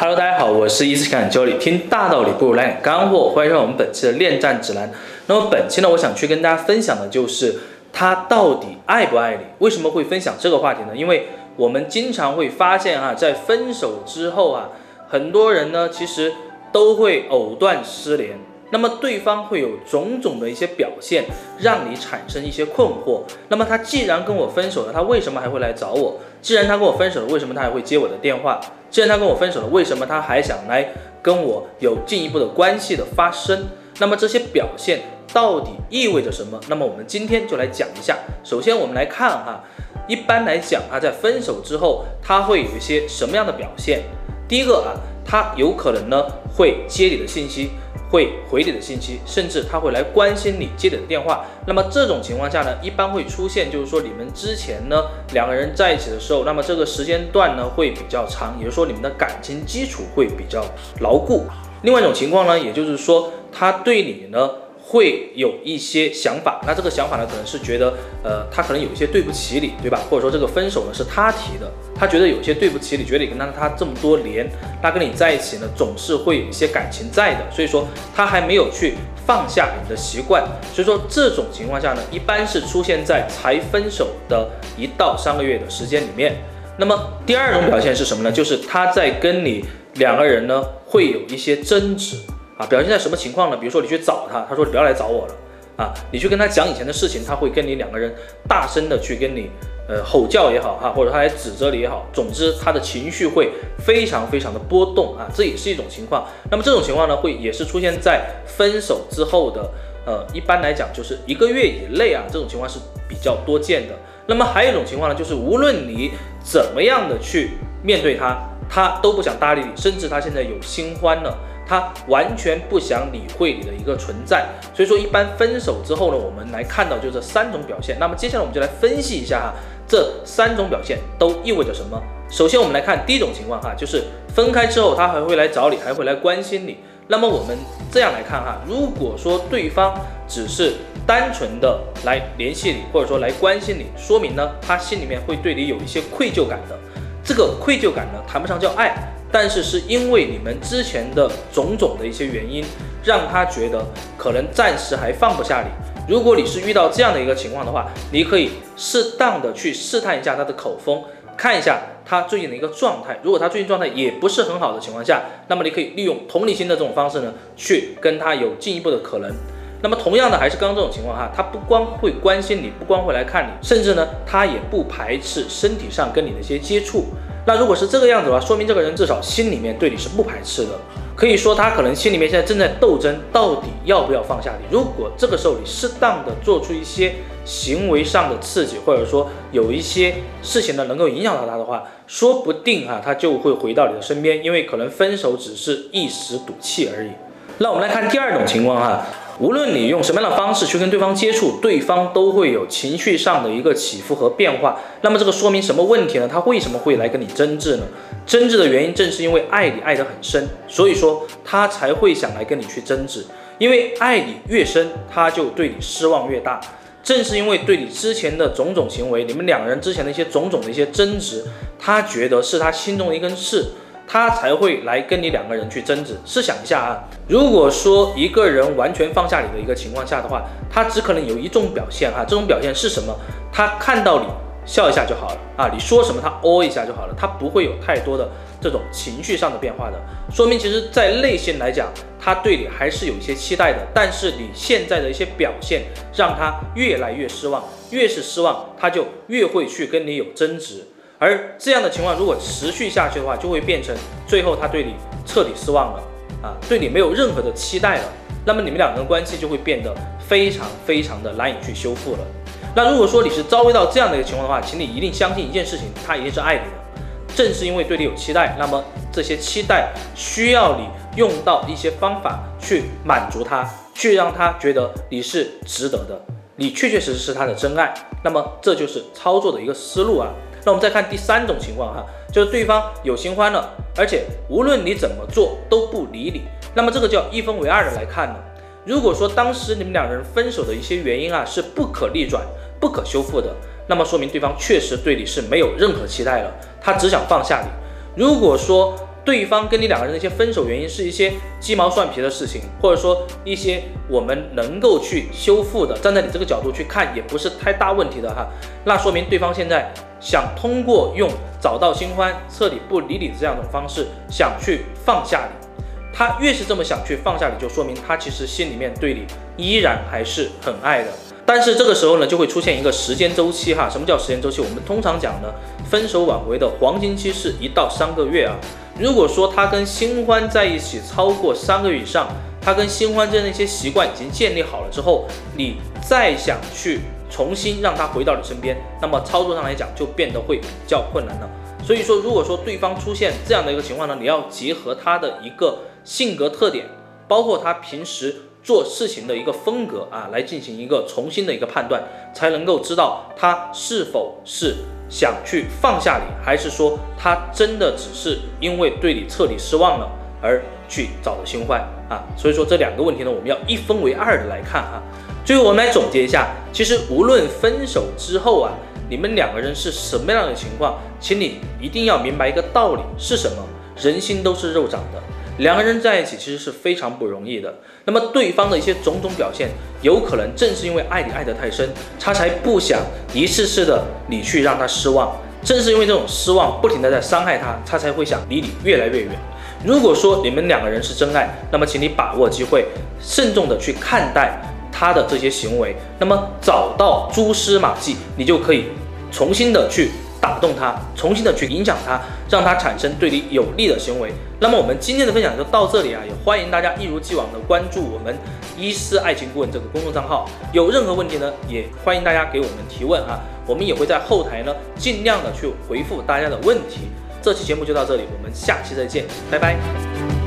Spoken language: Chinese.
哈喽，大家好我是一次感教你，听大道理不如来点干货，欢迎收看我们本期的恋战指南。那么本期呢，我想去跟大家分享的就是他到底爱不爱你？为什么会分享这个话题呢？因为我们经常会发现啊，在分手之后啊，很多人呢其实都会藕断丝连。那么对方会有种种的一些表现，让你产生一些困惑。那么他既然跟我分手了，他为什么还会来找我？既然他跟我分手了，为什么他还会接我的电话？既然他跟我分手了，为什么他还想来跟我有进一步的关系的发生？那么这些表现到底意味着什么？那么我们今天就来讲一下。首先我们来看哈，一般来讲啊，在分手之后，他会有一些什么样的表现？第一个啊，他有可能呢会接你的信息。会回你的信息，甚至他会来关心你接你的电话。那么这种情况下呢，一般会出现，就是说你们之前呢两个人在一起的时候，那么这个时间段呢会比较长，也就是说你们的感情基础会比较牢固。另外一种情况呢，也就是说他对你呢。会有一些想法，那这个想法呢，可能是觉得，呃，他可能有一些对不起你，对吧？或者说这个分手呢是他提的，他觉得有些对不起你，觉得你跟他他这么多年，他跟你在一起呢，总是会有一些感情在的，所以说他还没有去放下你的习惯，所以说这种情况下呢，一般是出现在才分手的一到三个月的时间里面。那么第二种表现是什么呢？就是他在跟你两个人呢会有一些争执。啊，表现在什么情况呢？比如说你去找他，他说你不要来找我了，啊，你去跟他讲以前的事情，他会跟你两个人大声的去跟你，呃，吼叫也好哈，或者他来指责你也好，总之他的情绪会非常非常的波动啊，这也是一种情况。那么这种情况呢，会也是出现在分手之后的，呃，一般来讲就是一个月以内啊，这种情况是比较多见的。那么还有一种情况呢，就是无论你怎么样的去面对他，他都不想搭理你，甚至他现在有新欢了。他完全不想理会你的一个存在，所以说一般分手之后呢，我们来看到就这三种表现。那么接下来我们就来分析一下哈，这三种表现都意味着什么。首先我们来看第一种情况哈，就是分开之后他还会来找你，还会来关心你。那么我们这样来看哈，如果说对方只是单纯的来联系你，或者说来关心你，说明呢他心里面会对你有一些愧疚感的。这个愧疚感呢，谈不上叫爱。但是是因为你们之前的种种的一些原因，让他觉得可能暂时还放不下你。如果你是遇到这样的一个情况的话，你可以适当的去试探一下他的口风，看一下他最近的一个状态。如果他最近状态也不是很好的情况下，那么你可以利用同理心的这种方式呢，去跟他有进一步的可能。那么同样的还是刚刚这种情况哈，他不光会关心你，不光会来看你，甚至呢，他也不排斥身体上跟你的一些接触。那如果是这个样子的话，说明这个人至少心里面对你是不排斥的。可以说他可能心里面现在正在斗争，到底要不要放下你。如果这个时候你适当的做出一些行为上的刺激，或者说有一些事情呢能够影响到他的话，说不定哈他就会回到你的身边，因为可能分手只是一时赌气而已。那我们来看第二种情况哈。无论你用什么样的方式去跟对方接触，对方都会有情绪上的一个起伏和变化。那么这个说明什么问题呢？他为什么会来跟你争执呢？争执的原因正是因为爱你爱得很深，所以说他才会想来跟你去争执。因为爱你越深，他就对你失望越大。正是因为对你之前的种种行为，你们两个人之前的一些种种的一些争执，他觉得是他心中的一根刺。他才会来跟你两个人去争执。试想一下啊，如果说一个人完全放下你的一个情况下的话，他只可能有一种表现哈，这种表现是什么？他看到你笑一下就好了啊，你说什么他哦一下就好了，他不会有太多的这种情绪上的变化的。说明其实在内心来讲，他对你还是有一些期待的。但是你现在的一些表现让他越来越失望，越是失望，他就越会去跟你有争执。而这样的情况如果持续下去的话，就会变成最后他对你彻底失望了啊，对你没有任何的期待了。那么你们两个人关系就会变得非常非常的难以去修复了。那如果说你是遭遇到这样的一个情况的话，请你一定相信一件事情，他一定是爱你的。正是因为对你有期待，那么这些期待需要你用到一些方法去满足他，去让他觉得你是值得的，你确确实实是他的真爱。那么这就是操作的一个思路啊。那我们再看第三种情况哈，就是对方有新欢了，而且无论你怎么做都不理你，那么这个叫一分为二的来看呢。如果说当时你们两人分手的一些原因啊是不可逆转、不可修复的，那么说明对方确实对你是没有任何期待了，他只想放下你。如果说对方跟你两个人的一些分手原因是一些鸡毛蒜皮的事情，或者说一些我们能够去修复的，站在你这个角度去看也不是太大问题的哈，那说明对方现在想通过用找到新欢、彻底不理你这样的方式，想去放下你。他越是这么想去放下你，就说明他其实心里面对你依然还是很爱的。但是这个时候呢，就会出现一个时间周期哈。什么叫时间周期？我们通常讲呢，分手挽回的黄金期是一到三个月啊。如果说他跟新欢在一起超过三个月以上，他跟新欢之间的一些习惯已经建立好了之后，你再想去重新让他回到你身边，那么操作上来讲就变得会比较困难了。所以说，如果说对方出现这样的一个情况呢，你要结合他的一个性格特点，包括他平时做事情的一个风格啊，来进行一个重新的一个判断，才能够知道他是否是。想去放下你，还是说他真的只是因为对你彻底失望了而去找的新欢啊？所以说这两个问题呢，我们要一分为二的来看啊。最后我们来总结一下，其实无论分手之后啊，你们两个人是什么样的情况，请你一定要明白一个道理是什么：人心都是肉长的。两个人在一起其实是非常不容易的。那么对方的一些种种表现，有可能正是因为爱你爱得太深，他才不想一次次的你去让他失望。正是因为这种失望，不停的在伤害他，他才会想离你越来越远。如果说你们两个人是真爱，那么请你把握机会，慎重的去看待他的这些行为。那么找到蛛丝马迹，你就可以重新的去。打动他，重新的去影响他，让他产生对你有利的行为。那么我们今天的分享就到这里啊，也欢迎大家一如既往的关注我们伊思爱情顾问这个公众账号。有任何问题呢，也欢迎大家给我们提问啊，我们也会在后台呢尽量的去回复大家的问题。这期节目就到这里，我们下期再见，拜拜。